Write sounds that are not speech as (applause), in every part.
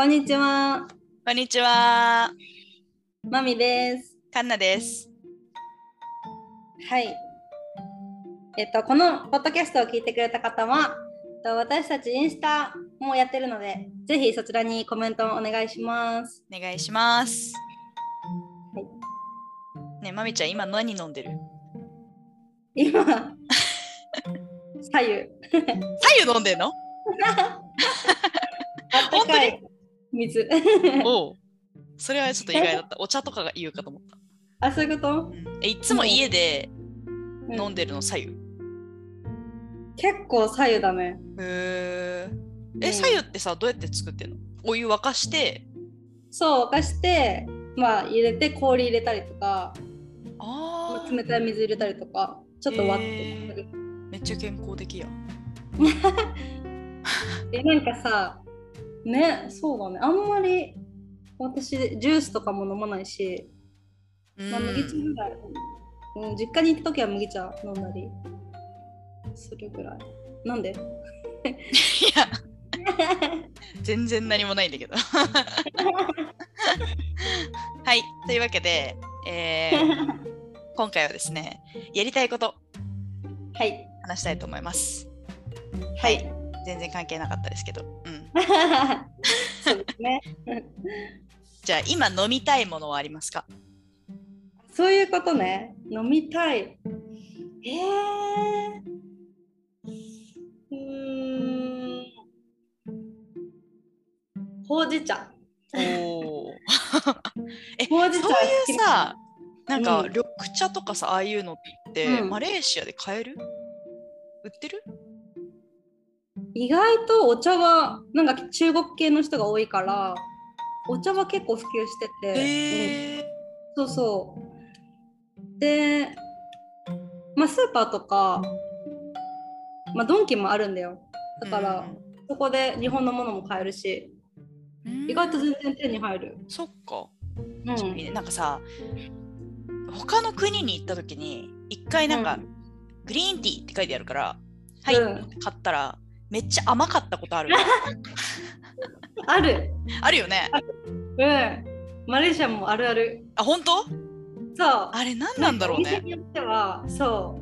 こんにちは。こんにちは。まみです。カンナです。はい。えっと、このポッドキャストを聞いてくれた方は、えっと私たちインスタもやってるので、ぜひそちらにコメントをお願いします。お願いします。はいねえ、まみちゃん、今何飲んでる？今、左右。(laughs) 左右飲んでんの？(laughs) (laughs) あったかい水。おう。それはちょっと意外だった。(laughs) お茶とかが言うかと思った。あ、そういうこと、えいつも家でうん飲んでるの左右。結構左右だね。へーうんえ、左右ってさ、どうやって作ってんの？お湯沸かして、そう、沸かして、まあ入れて氷入れたりとか、まあ冷たい水入れたりとか、ちょっと割って。へめっちゃ健康的や。(laughs) えなんかさねそうだね。あんまり私ジュースとかも飲まないし、うん。まあ、麦茶ぐらい、うん、実家に行った時は麦茶飲んだりするぐらい。なんで？いや、全然何もないんだけど。はい、というわけで、えー今回はですね、やりたいこと。はい。話したいと思います。はい全然関係なかったですけど。うん、(laughs) そうですね。(laughs) じゃあ、今飲みたいものはありますか？そういうことね。飲みたい。えー、うーん。ほうじ茶。おお。(laughs) え、ほうじ茶そういうさ、なんかうん。緑茶とかさ、ああいうのって、うん。マレーシアで買える？売ってる？意外とお茶はなんか中国系の人が多いからお茶は結構普及してて、へえうんそうそう。でまあスーパーとか、まあ、ドンキもあるんだよ。だから、そこで日本のものも買えるしうん。意外と全然手に入る、そっか。うん。なんかさ他の国に行った時に一回なんか、うん。グリーンティーって書いてあるからはい、うん。買ったらめっちゃ甘かったことある (laughs) ある。あるよね。うん。マレーシアもあるある。あ本当？そう。あれ何なんだろうね。お店によってはそ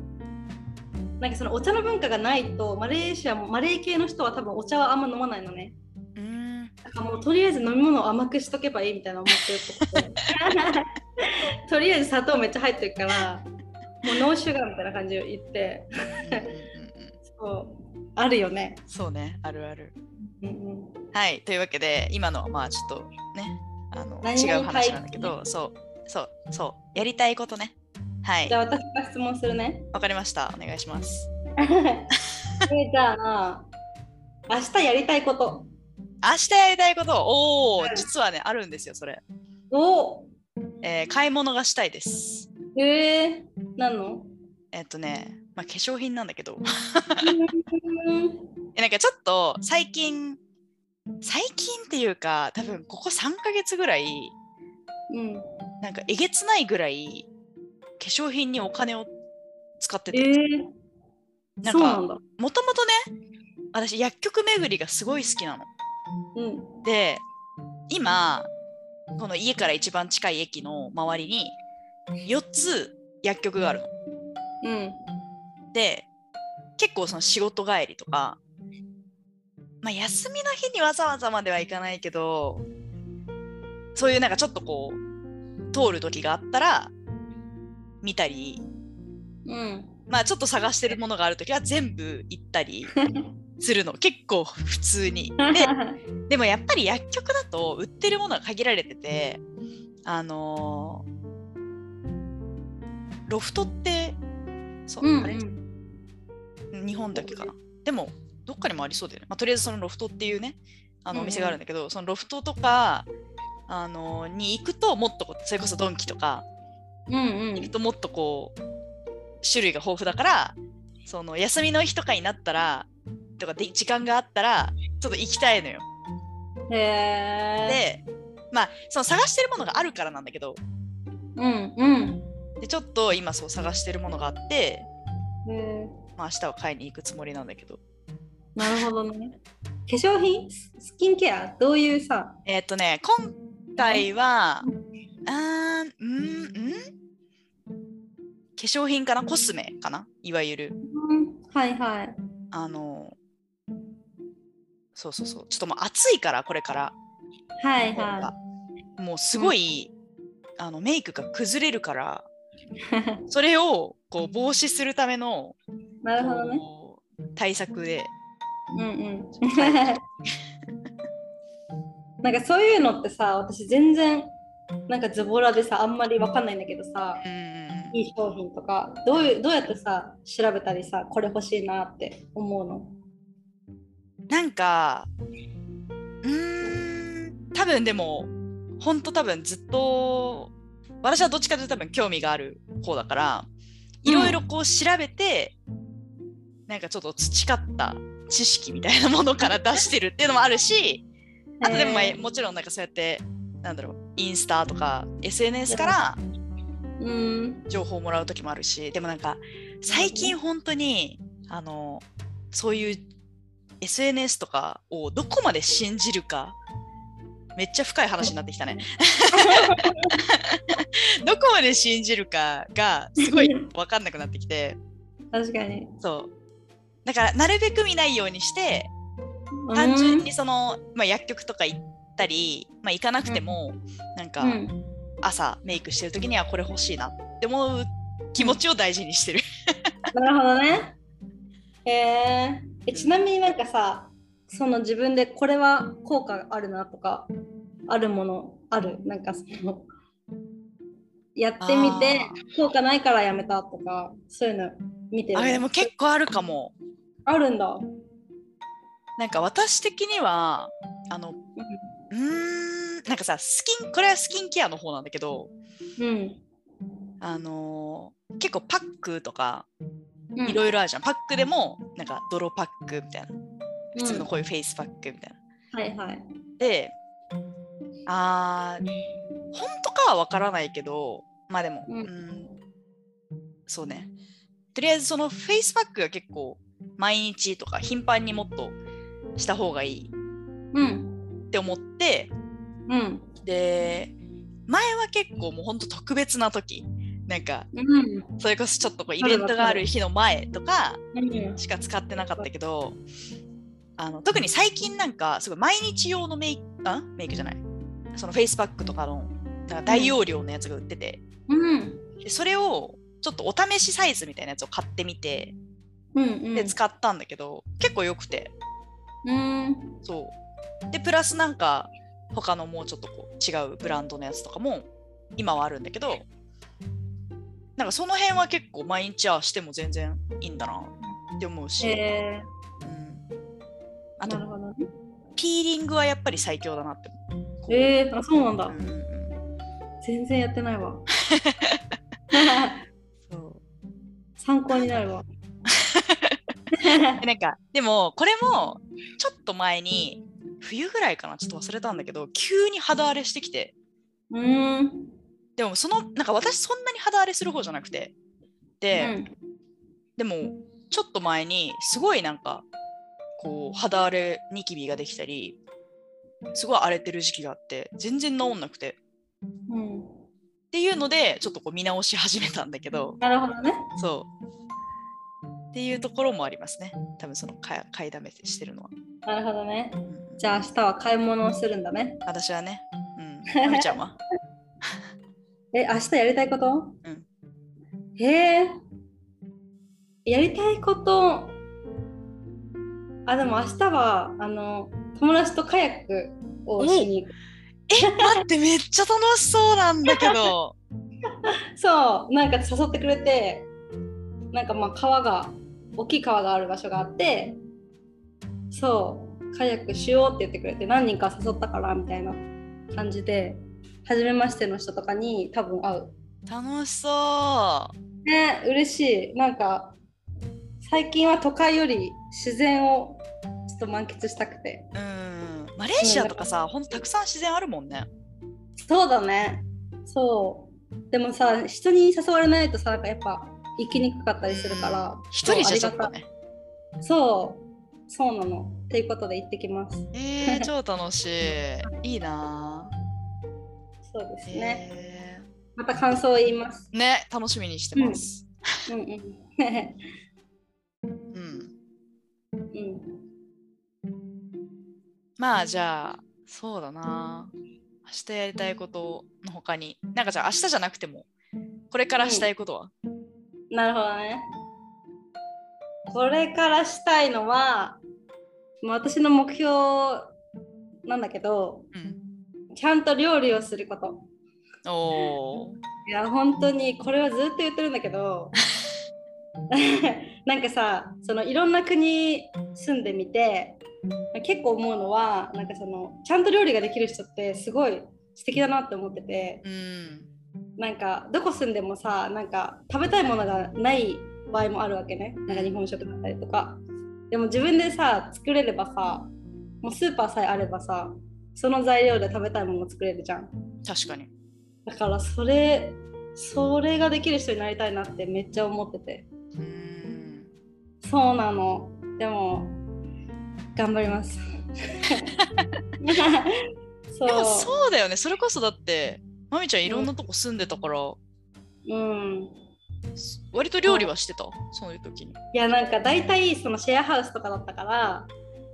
う。なんかそのお茶の文化がないとマレーシアもマレー系の人は多分お茶はあんま飲まないのね。うーん。なんかもうとりあえず飲み物を甘くしとけばいいみたいな思ってるとりあえず砂糖めっちゃ入ってるからもうノーシュガーみたいな感じを言って。そうあるよね、そうね。あるある。うんうん、はい。というわけで今のはまあちょっとねあの違う話なんだけどそう。そう。そう。やりたいことね。はい。じゃあ私が質問するね。わかりました。お願いします。(laughs) えじゃあ明日やりたいこと。明日やりたいこと？おおうん実はねあるんですよそれ、おえー買い物がしたいです。えー、何の？えっとね、まあ、化粧品なんだけど (laughs) なんかちょっと最近最近っていうか多分ここ3ヶ月ぐらいうんなんかえげつないぐらい化粧品にお金を使ってえて、ー、なんか。もともとね私薬局巡りがすごい好きなの。うん。で今この家から一番近い駅の周りに4つ薬局があるの。うん。で結構その仕事帰りとか、まあ、休みの日にわざわざまではいかないけどそういうなんかちょっとこう通る時があったら見たりうん。まあちょっと探してるものがある時は全部行ったり (laughs) するの結構普通に。ででもやっぱり薬局だと売ってるものが限られててあのーロフトってそう、うんあれ？日本だけかな。でも、どっかにもありそうだよね。まあ、とりあえずそのロフトっていうね、あのうんうんお店があるんだけど、そのロフトとか、あのに行くともっとこうそれこそドンキとかうんうん行くともっとこう種類が豊富だからその休みの日とかになったらとかで時間があったらちょっと行きたいのよ。でまあその探してるものがあるからなんだけどうんうん。でちょっと今そう探してるものがあって、まあ、明日は買いに行くつもりなんだけどなるほどね。粧品？ススキンケア？どういうさ、えっ、とね、今回は、あーうん、ん？化粧品かな？コスメかな？いわゆる。うん、はいはい。あの、そうそうそう。ちょっともう暑いから、これから。はいはもうすごい、あのメイクが崩れるから、い。(laughs) それをこう防止するためのなるほどね。対策で。うんうん。なんかそういうのってさ、私全然なんかズボラでさ、あんまりわかんないんだけどさ、うんうんうんいい商品とか、どういうどうやってさ、調べたりさ、これ欲しいなって思うの？なんか、うーん、多分でも、本当多分ずっと、私はどっちかというと多分興味がある方だから、いろいろこう調べて、なんかちょっと培った知識みたいなものから出してるっていうのもあるし、あとでもまあもちろんなんかそうやって、なんだろう、インスタとか SNS からうん。情報をもらう時もあるし、でもなんか最近本当に、あの、そういう SNS とかをどこまで信じるか、めっちゃ深い話になってきたね。(laughs) どこまで信じるかがすごい分かんなくなってきて、確かに。そう。だからなるべく見ないようにして、単純にその、まあ、薬局とか行ったり、まあ、行かなくても、なんかうん、うん朝メイクしてる時にはこれ欲しいなって思う気持ちを大事にしてる。(laughs) なるほどね。へええちなみになんかさその自分でこれは効果あるなとかあるものある？なんかそのやってみてあ効果ないからやめたとかそういうの見てるあれでも結構あるかも。あるんだ。なんか私的にはあのうーんなんかさスキンこれはスキンケアの方なんだけどうん。あのー結構パックとかうんいろいろあるじゃん、パックでもなんか泥パックみたいな普通のうんこういうフェイスパックみたいな。はいはい。であー本当かはわからないけどまあでも、ううん。ん、そうね。とりあえずそのフェイスパックが結構毎日とか頻繁にもっとした方がいいうん。って思って。うん。で前は結構もうほんと特別な時。なんかうん。それこそちょっとこうイベントがある日の前とかうん。しか使ってなかったけどあの特に最近なんかすごい毎日用のメイクあ？メイクじゃない。そのフェイスパックとかの大容量のやつが売ってて、うん。でそれをちょっとお試しサイズみたいなやつを買ってみてうん。うん。で使ったんだけど、結構良くてうん。そうでプラスなんか他のもうちょっとこう違うブランドのやつとかも今はあるんだけどなんかその辺は結構毎日はしても全然いいんだなって思うし、へうん、あえ。なるとほどね。ピーリングはやっぱり最強だなってええあ、そうなんだうん全然やってないわ。(laughs) そう参考になるわ。で (laughs) なんかでもこれもちょっと前に冬ぐらいかなちょっと忘れたんだけど急に肌荒れしてきてうーん。でもそのなんか私そんなに肌荒れする方じゃなくてで、うんでもちょっと前にすごいなんかこう肌荒れニキビができたりすごい荒れてる時期があって全然治んなくてうん。っていうのでちょっとこう見直し始めたんだけどなるほどね。そうっていうところもありますね多分その買いだめしてるのは、なるほどね。うんじゃあ明日は買い物をするんだね。私はねうん (laughs) あみちゃんは？(laughs) え、明日やりたいこと？うんへえ。やりたいこと。あ、でも明日は、あの、友達とカヤックをしに行く。え待ってめっちゃ楽しそうなんだけど (laughs) そう、なんか誘ってくれて、なんかまあ川が、大きい川がある場所があって、そう、カヤックしようって言ってくれて、何人か誘ったからみたいな感じで、初めましての人とかに多分会う。楽しそね、嬉しい。なんか、最近は都会より自然をちょっと満喫したくて。ううんマレーシアとかさほんとたくさん自然あるもんねそうだね。そう。でもさ、人に誘われないとさ、なんかやっぱ行きにくかったりするから。一人じゃちょっとねそう。そうなの。ということで行ってきます。えー、超楽しい。(laughs) いいなそうですぁ。ね。えまた感想を言います。ーね、楽しみにしてます。うんうん。(laughs) うん。うん。まあじゃあ、そうだな明日やりたいことの他に、なんかじゃあ明日じゃなくても、これからしたいことは、なるほどね。これからしたいのは、まあ私の目標なんだけど、うん、ちゃんと料理をすること。おー。いや、本当にこれはずっと言ってるんだけど、(laughs) なんかさ、そのいろんな国住んでみて、結構思うのは、なんかそのちゃんと料理ができる人ってすごい素敵だなって思ってて、うん。なんかどこ住んでもさなんか食べたいものがない場合もあるわけねなんか日本食だったりとかでも自分でさ作れればさもうスーパーさえあればさその材料で食べたいもの作れるじゃん確かに。だからそれそれができる人になりたいなってめっちゃ思っててうん。そうなのでも頑張りますそ (laughs) でもうそうだよね。それこそだって、まみちゃんいろんなとこ住んでたから、うん割と料理はしてた？そういう時に。いやなんか大体そのシェアハウスとかだったから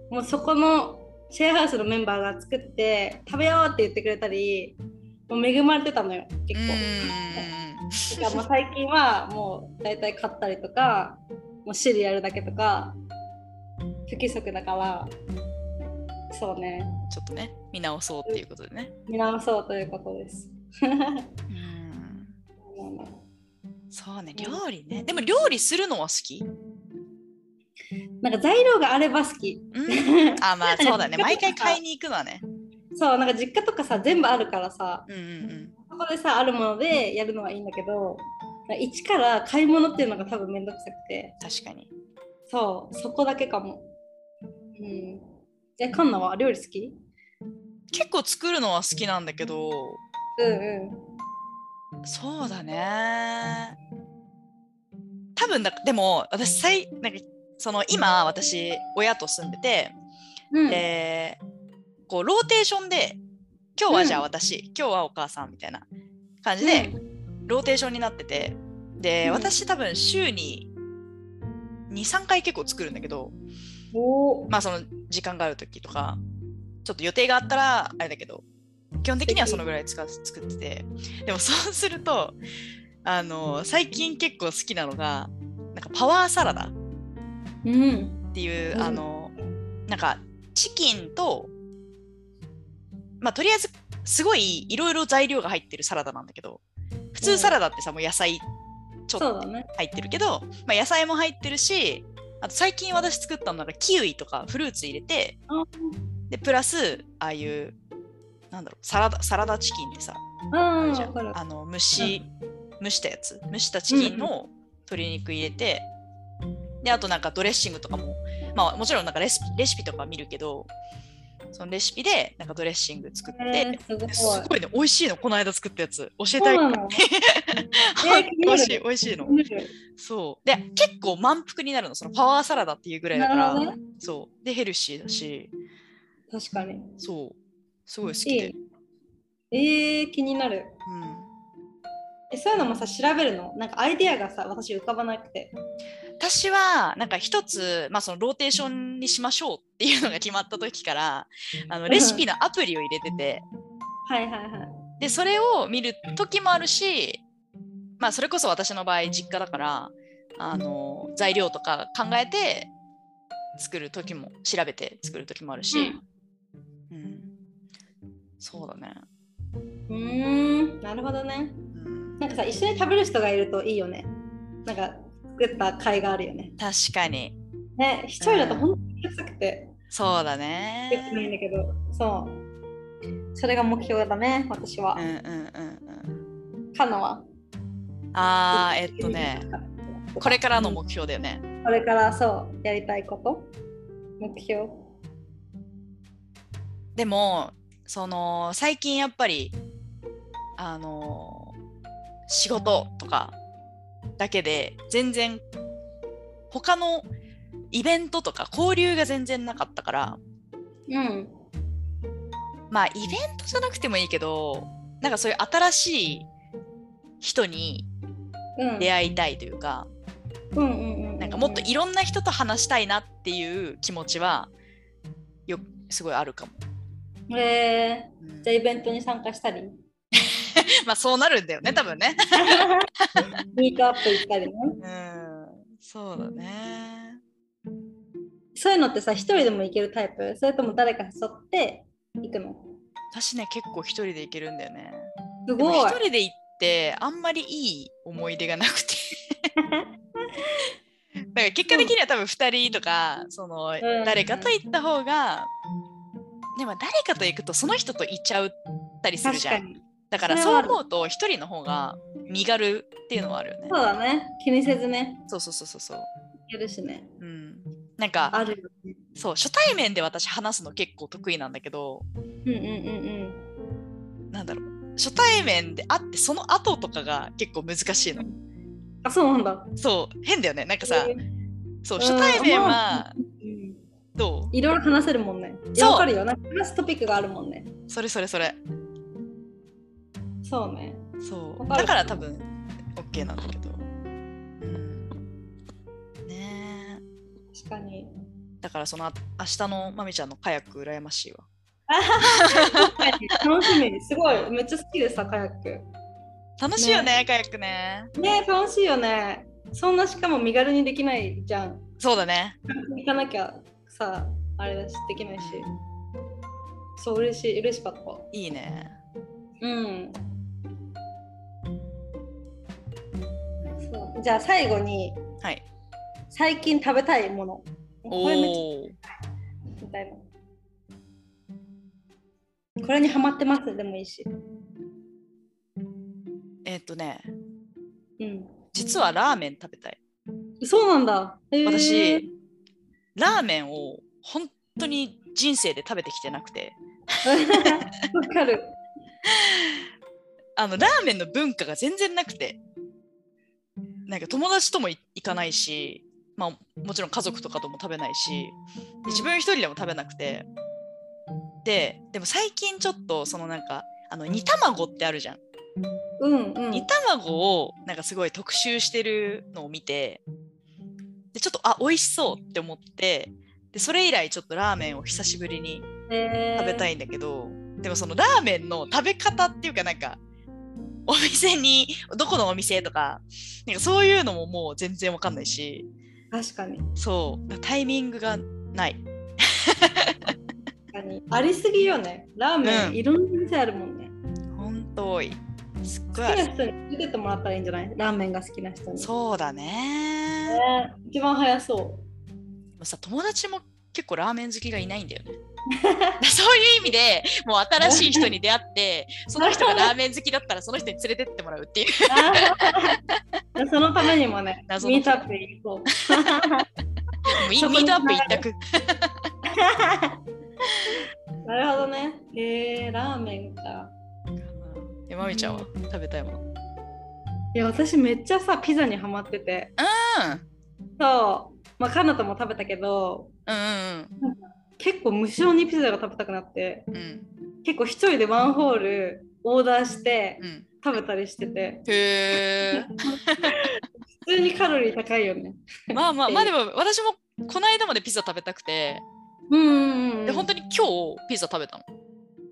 もうそこのシェアハウスのメンバーが作って食べようって言ってくれたりもう恵まれてたのよ結構。だからもう最近はもう大体買ったりとかもうシリアルだけとか不規則だからそうねちょっとね、見直そうっていうことでね。見直そうということです。うん。そうね、料理ね。でも料理するのは好き？なんか材料があれば好き。うん。あ、まあ (laughs) そうだね。毎回買いに行くのはね。そうなんか実家とかさ全部あるからさうんうんうん。そこでさあるものでやるのはいいんだけど一から買い物っていうのが多分めんどくさくて確かに。そうそこだけかもうん。えカンナは料理好き？結構作るのは好きなんだけど、うんうん。そうだね。多分だ、でも私最、なんかその今私、親と住んでて、うん。で、こうローテーションで、今日はじゃあ私、今日はお母さんみたいな感じで、ローテーションになってて、で、うん。私多分週に2、3回結構作るんだけど、まあその時間がある時とか、ちょっと予定があったらあれだけど、基本的にはそのぐらい使う作ってて、でもそうすると、あの、最近結構好きなのが、なんかパワーサラダ。うん。っていう、うん。あの、なんかチキンと、まあとりあえずすごいいろいろ材料が入ってるサラダなんだけど、普通サラダってさ、もう野菜ちょっと入ってるけど、まあ、野菜も入ってるしあと最近私作ったのがキウイとかフルーツ入れてあでプラスああいうなんだろうサラダサラダチキンってさあの蒸し、蒸したやつ？蒸したチキンの鶏肉入れて、であとなんかドレッシングとかもまあもちろんなんかレシピレシピとか見るけどそのレシピでなんかドレッシング作って、えー、すごすごいね美味しいのこの間作ったやつ。教えそたい美味しい美味しいの。そう。で、結構満腹になるの、そのパワーサラダっていうぐらいだから、ね。そう。で、ヘルシーだし、確かに。そう。すごい好きで。えー、気になる。うん、えそういうのもさ調べるの？なんかアイディアがさ私浮かばなくて私は、なんか一つ、まあ、そのローテーションにしましょうっていうのが決まった時から、あのレシピのアプリを入れてて、はいはいはい。で、それを見る時もあるし、まあ、それこそ私の場合、実家だから、あの材料とか考えて作る時も、調べて作る時もあるし、うん、そうだね。うーん。なるほどね。うん。なんかさ一緒に食べる人がいるといいよね。なんか作った甲斐があるよね。確かに。ね一人だとほん。とにうるさくて。そうだできね。ないんだけど。そう。それが目標だね私は。うんうんうんうん。カナは？あー、えっとね、これからの目標だよね。これからそうやりたいこと？目標？でも、その、最近やっぱり、あの、仕事とかだけで、全然、他のイベントとか交流が全然なかったからうん。まあイベントじゃなくてもいいけどなんかそういう新しい人にうん。出会いたいというか、うんうんうん。なんかもっといろんな人と話したいなっていう気持ちはよすごいあるかも。えうんー、じゃあイベントに参加したり？(laughs) まあそうなるんだよね多分ね。(laughs) ミートアップ行ったりね。うんそうだね。そういうのってさ、一人でも行けるタイプ？それとも誰か誘って行くの？私ね結構一人で行けるんだよね。すごい。一人で行ってあんまりいい思い出がなくて。(laughs) だから結果的には多分2人とかそのん誰かと行った方がでも誰かと行くとその人と行っちゃうったりするじゃん。だからそう思うと一人の方が身軽っていうのはあるよね。そうだね。気にせずね。そうそうそうそうそう。行けるしね。うん。なんかあるよね。そう初対面で私話すの結構得意なんだけどうんうんうんなんだろう初対面で会ってその後とかが結構難しいの。うん。あ、そうなんだ。そう変だよねなんかさえーそううん初対面まはうんどいろいろ話せるもんね。いそうやわかるよ。なんか話すトピックがあるもんね。うそれそれそれそうね。そうだから多分 OK なんだけど。うんねえ確かに。だからその明日のまみちゃんのカヤック羨ましいわ。楽しみ。すごい。めっちゃ好きでさ、カヤック。楽しいよねカヤックね。ね楽しいよね。そんなしかも身軽にできないじゃん。そうだね。行かなきゃさ、あれだし、できないし。そう、嬉しい。嬉しかった。いいね。うん。じゃあ最後にはい。最近食べたいもの。これめっちゃ。みたいな。これにハマってます？でもいいし。えっ、とねうん。実はラーメン食べたい。そうなんだ。へー私、ラーメンを本当に人生で食べてきてなくて (laughs) わかる。(laughs) あのラーメンの文化が全然なくてなんか友達ともい行かないし、まあ、もちろん家族とかとも食べないしで自分一人でも食べなくてででも最近ちょっとそのなんかあの煮卵ってあるじゃんうんうん。煮卵をなんかすごい特集してるのを見てでちょっとあ美味しそうって思ってでそれ以来ちょっとラーメンを久しぶりに食べたい。いんだけど、でもそのラーメンの食べ方っていうかなんかお店にどこのお店とかなんかそういうのももう全然わかんないし確かに。そうタイミングがない確かに。ありすぎよね。ラーメン、うんいろんな店あるもんね。ほんと多いすっ好きごいあるな人に出てってもらったらいいんじゃない？ラーメンが好きな人に。そうだねね一番早そでもさ友達も結構ラーメン好きがいないんだよね (laughs) そういう意味でもう新しい人に出会って (laughs) その人がラーメン好きだったらその人に連れてってもらうっていう (laughs) そのためにもね、ミートアップ行こう。ミートアップ一択なるほどね。えー、ラーメンか。えまみちゃんは？食べたいものいや、私めっちゃさ、ピザにハマってて。うんそう。まあ、カナタも食べたけど、うんうん結構無性にピザが食べたくなって、うん。うん結構一人でワンホールオーダーしてうん。食べたりしてて、へえ。(laughs) 普通にカロリー高いよね。まあまあまあでも私もこの間までピザ食べたくて。うんうんうん。で本当に今日ピザ食べたの。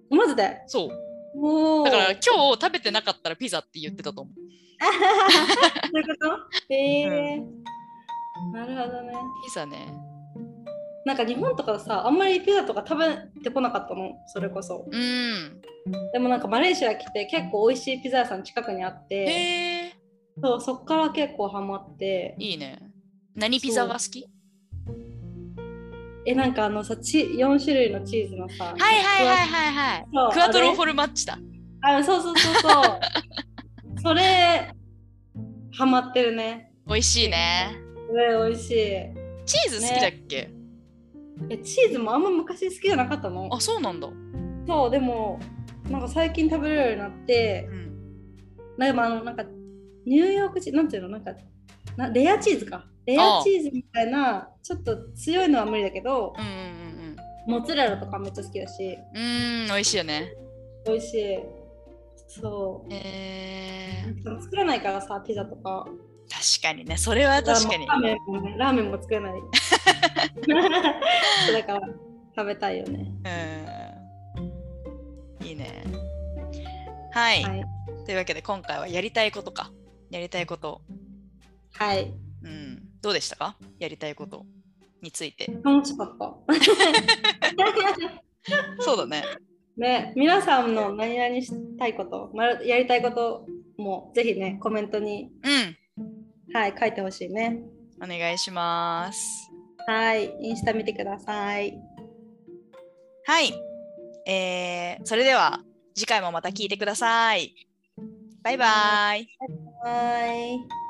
マジで？そう。だから今日食べてなかったらピザって言ってたと思う。そういうこと？へえーなるほどね。ピザねなんか日本とかさ、あんまりピザとか食べてこなかったの、それこそ。うん。でもなんかマレーシア来て結構美味しいピザ屋さん近くにあって、そうそっから結構ハマって、いいね。何ピザが好き？え、なんかあのさ、チ4種類のチーズのさ、はいはいはいはいはい。そうクワトロフォルマッチだ。あ、そうそうそうそう。(laughs) それ、ハマってるね。美味しいね。それ美味しい。チーズ好きだっけ、えチーズもあんま昔好きじゃなかったの？あそうなんだ。そう、でも、なんか最近食べれるようになってう、ん。でもあの、なんか、ニューヨークチーズ、なんていうの、なんか、なレアチーズか。レアチーズみたいなちょっと強いのは無理だけどうんうんうんモッツァレラとかめっちゃ好きだし。うん。美味しいよね。美味しい。そう。えー、作れないからさピザとか確かにね、それは確かにラ。ーメンもねラーメンも作れない (laughs) だから食べたいよねうん。いいね。はい、はいというわけで今回はやりたいことか。やりたいこと。はいうん。どうでしたか？やりたいことについて。楽しかった (laughs) そうだね。ね、皆さんの何々したいこと、やりたいこともぜひね、コメントに、うん。はい、書いてほしいね。お願いします。はい、インスタ見てください。はい。えー、それでは次回もまた聞いてください。バイバイ。はい。